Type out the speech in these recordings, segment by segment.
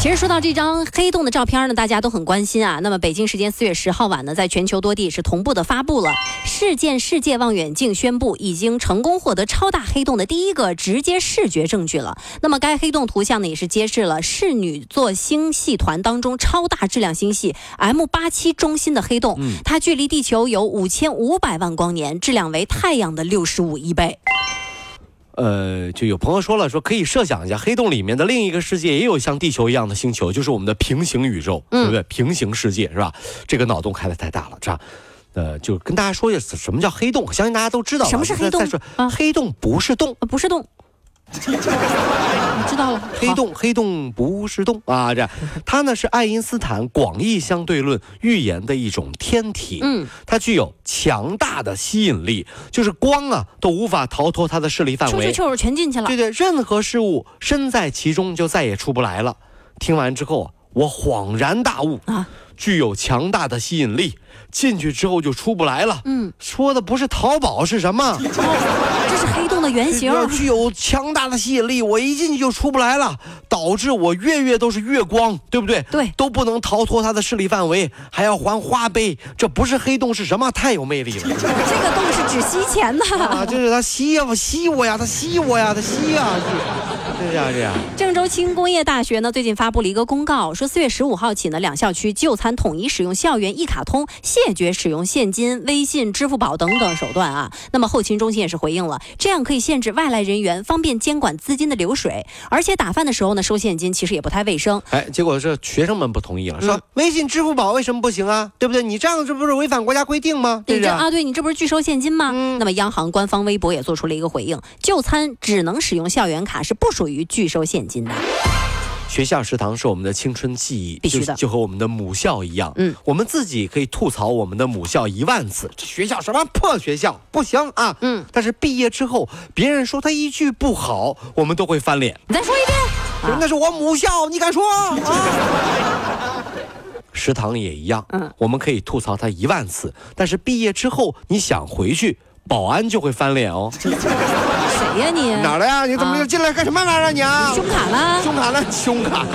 其实说到这张黑洞的照片呢，大家都很关心啊。那么北京时间四月十号晚呢，在全球多地是同步的发布了事件世界望远镜宣布已经成功获得超大黑洞的第一个直接视觉证据了。那么该黑洞图像呢，也是揭示了室女座星系团当中超大质量星系 M 八七中心的黑洞，它距离地球有五千五百万光年，质量为太阳的六十五亿倍。呃，就有朋友说了，说可以设想一下，黑洞里面的另一个世界也有像地球一样的星球，就是我们的平行宇宙，对不对？平行世界是吧？这个脑洞开的太大了，是吧？呃，就跟大家说一下，什么叫黑洞？相信大家都知道。什么是黑洞？再说，黑洞不是洞，不是洞。知道了，黑洞黑洞不是洞。啊！这它呢是爱因斯坦广义相对论预言的一种天体，嗯，它具有强大的吸引力，就是光啊都无法逃脱它的势力范围，出去全进去了。对对，任何事物身在其中就再也出不来了。听完之后，我恍然大悟。啊，具有强大的吸引力，进去之后就出不来了。嗯，说的不是淘宝是什么？这是黑洞。的原型具有强大的吸引力，我一进去就出不来了，导致我月月都是月光，对不对？对，都不能逃脱它的势力范围，还要还花呗，这不是黑洞是什么？太有魅力了！这个洞是只吸钱的啊，就是它吸呀，吸我呀，它吸我呀，它吸呀，这样这样。郑州轻工业大学呢，最近发布了一个公告，说四月十五号起呢，两校区就餐统一使用校园一卡通，谢绝使用现金、微信、支付宝等等手段啊。那么后勤中心也是回应了，这样可以限制外来人员，方便监管资金的流水。而且打饭的时候呢，收现金其实也不太卫生。哎，结果是学生们不同意了，说微信、支付宝为什么不行啊？对不对？你这样这不是违反国家规定吗？对啊，对你这不是拒收现金吗？那么央行官方微博也做出了一个回应：就餐只能使用校园卡，是不属于拒收现金的。学校食堂是我们的青春记忆，必须的，就和我们的母校一样。嗯，我们自己可以吐槽我们的母校一万次，这学校什么破学校，不行啊。嗯，但是毕业之后，别人说他一句不好，我们都会翻脸。你再说一遍，那是我母校，你敢说？啊？食堂也一样，嗯，我们可以吐槽他一万次，但是毕业之后，你想回去，保安就会翻脸哦。谁呀你？哪来呀？你怎么又进来干什么玩意儿？你啊？胸卡了？胸卡了？胸卡。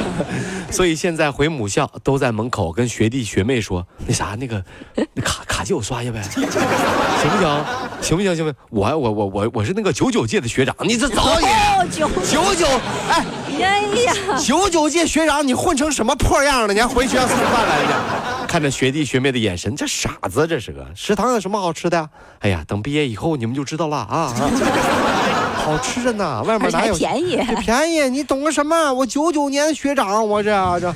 所以现在回母校都在门口跟学弟学妹说：“那啥，那个，那卡卡借我刷一下呗，行不行？行不行？行不行？我我我我我是那个九九届的学长，你这早也九九九哎呀呀，九九届学长，你混成什么破样了？你还回学校蹭饭来着？看着学弟学妹的眼神，这傻子这是个食堂有什么好吃的？哎呀，等毕业以后你们就知道了啊。”好吃着呢，外面哪有便宜？便宜，你懂个什么？我九九年学长，我这这。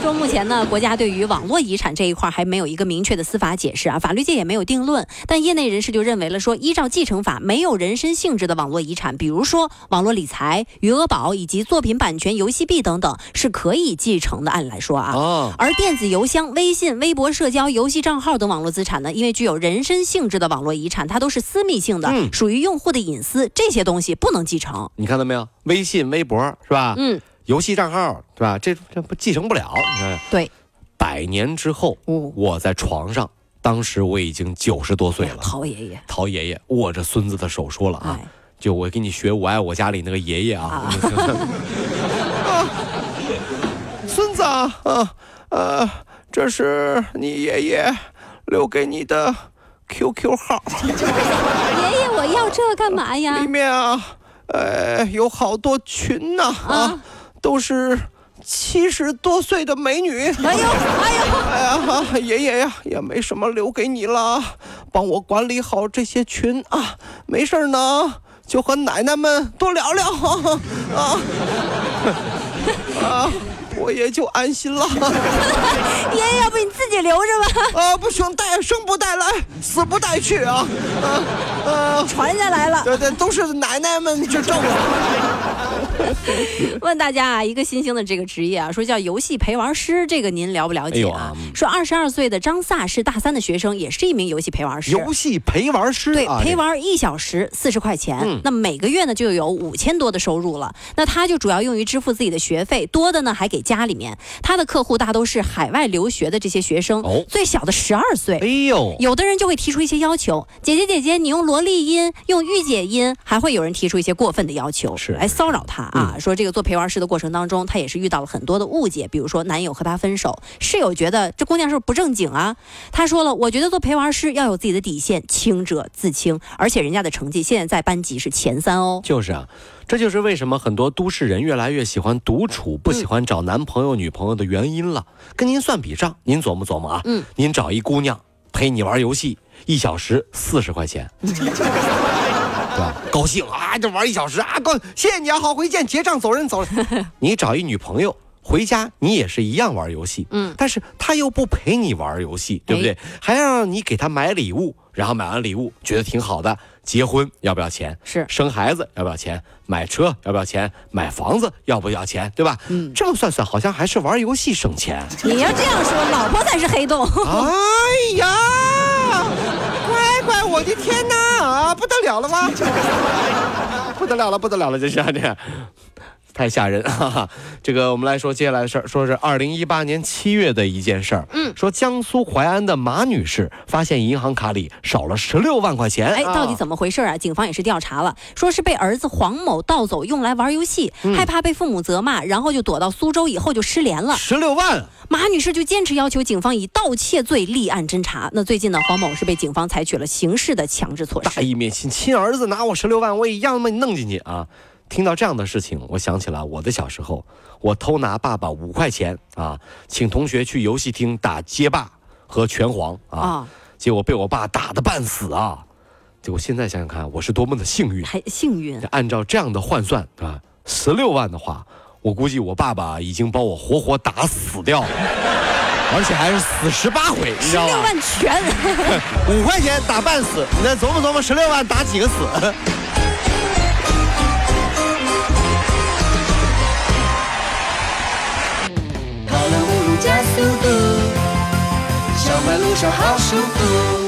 说目前呢，国家对于网络遗产这一块还没有一个明确的司法解释啊，法律界也没有定论。但业内人士就认为了说，依照继承法，没有人身性质的网络遗产，比如说网络理财、余额宝以及作品版权、游戏币等等，是可以继承的。按理来说啊，而电子邮箱、微信、微博、社交、游戏账号等网络资产呢，因为具有人身性质的网络遗产，它都是私密性的，属于用户的隐私，这些东西不能继承。你看到没有？微信、微博是吧？嗯。游戏账号对吧？这这不继承不了。你看，对，百年之后，我在床上，当时我已经九十多岁了。陶爷爷，陶爷爷握着孙子的手说了啊，就我给你学我爱我家里那个爷爷啊。孙子啊，啊呃，这是你爷爷留给你的 QQ 号。爷爷，我要这干嘛呀？里面啊，呃，有好多群呢啊。都是七十多岁的美女。哎呦，哎呦，哎呀，爷爷呀，也没什么留给你了，帮我管理好这些群啊。没事呢，就和奶奶们多聊聊啊。啊，我也就安心了。爷爷，要不你自己留着吧？啊，不行，带生不带来，死不带去啊！啊啊，传下来了。对对，都是奶奶们去挣了。问大家啊，一个新兴的这个职业啊，说叫游戏陪玩师，这个您了不了解啊？说二十二岁的张萨是大三的学生，也是一名游戏陪玩师。游戏陪玩师，对，陪玩一小时四十块钱，那每个月呢就有五千多的收入了。那他就主要用于支付自己的学费，多的呢还给家里面。他的客户大都是海外留学的这些学生，最小的十二岁。哎呦，有的人就会提出一些要求，姐姐姐姐，你用萝莉音，用御姐音，还会有人提出一些过分的要求，是来骚扰他。啊，说这个做陪玩师的过程当中，他也是遇到了很多的误解，比如说男友和他分手，室友觉得这姑娘是不是不正经啊？他说了，我觉得做陪玩师要有自己的底线，清者自清，而且人家的成绩现在在班级是前三哦。就是啊，这就是为什么很多都市人越来越喜欢独处，不喜欢找男朋友女朋友的原因了。跟您算笔账，您琢磨琢磨啊。嗯，您找一姑娘陪你玩游戏，一小时四十块钱。高兴啊，就玩一小时啊！高，谢谢你啊，好，回见，结账，走人，走人。你找一女朋友回家，你也是一样玩游戏，嗯，但是他又不陪你玩游戏，对不对？还要让你给他买礼物，然后买完礼物觉得挺好的，结婚要不要钱？是生孩子要不要钱？买车要不要钱？买房子要不要钱？对吧？嗯，这么算算，好像还是玩游戏省钱。你要这样说，老婆才是黑洞。哎呀，乖乖，我的天哪！啊，不得了了吗？不得了了，不得了了，这是这，太吓人哈哈！这个我们来说接下来的事儿，说是二零一八年七月的一件事儿。嗯，说江苏淮安的马女士发现银行卡里少了十六万块钱。哎，到底怎么回事啊？警方也是调查了，说是被儿子黄某盗走，用来玩游戏，害怕被父母责骂，然后就躲到苏州，以后就失联了。十六万。马女士就坚持要求警方以盗窃罪立案侦查。那最近呢，黄某是被警方采取了刑事的强制措施。大义灭亲，亲儿子拿我十六万，我也一样把你弄进去啊！听到这样的事情，我想起了我的小时候，我偷拿爸爸五块钱啊，请同学去游戏厅打街霸和拳皇啊，结果被我爸打的半死啊！结果现在想想看，我是多么的幸运，还幸运。按照这样的换算啊，十六万的话。我估计我爸爸已经把我活活打死掉了，而且还是死十八回，你知道吗？十六万全，五块钱打半死，你再琢磨琢磨，十六万打几个死？加速度，小马路上好舒服。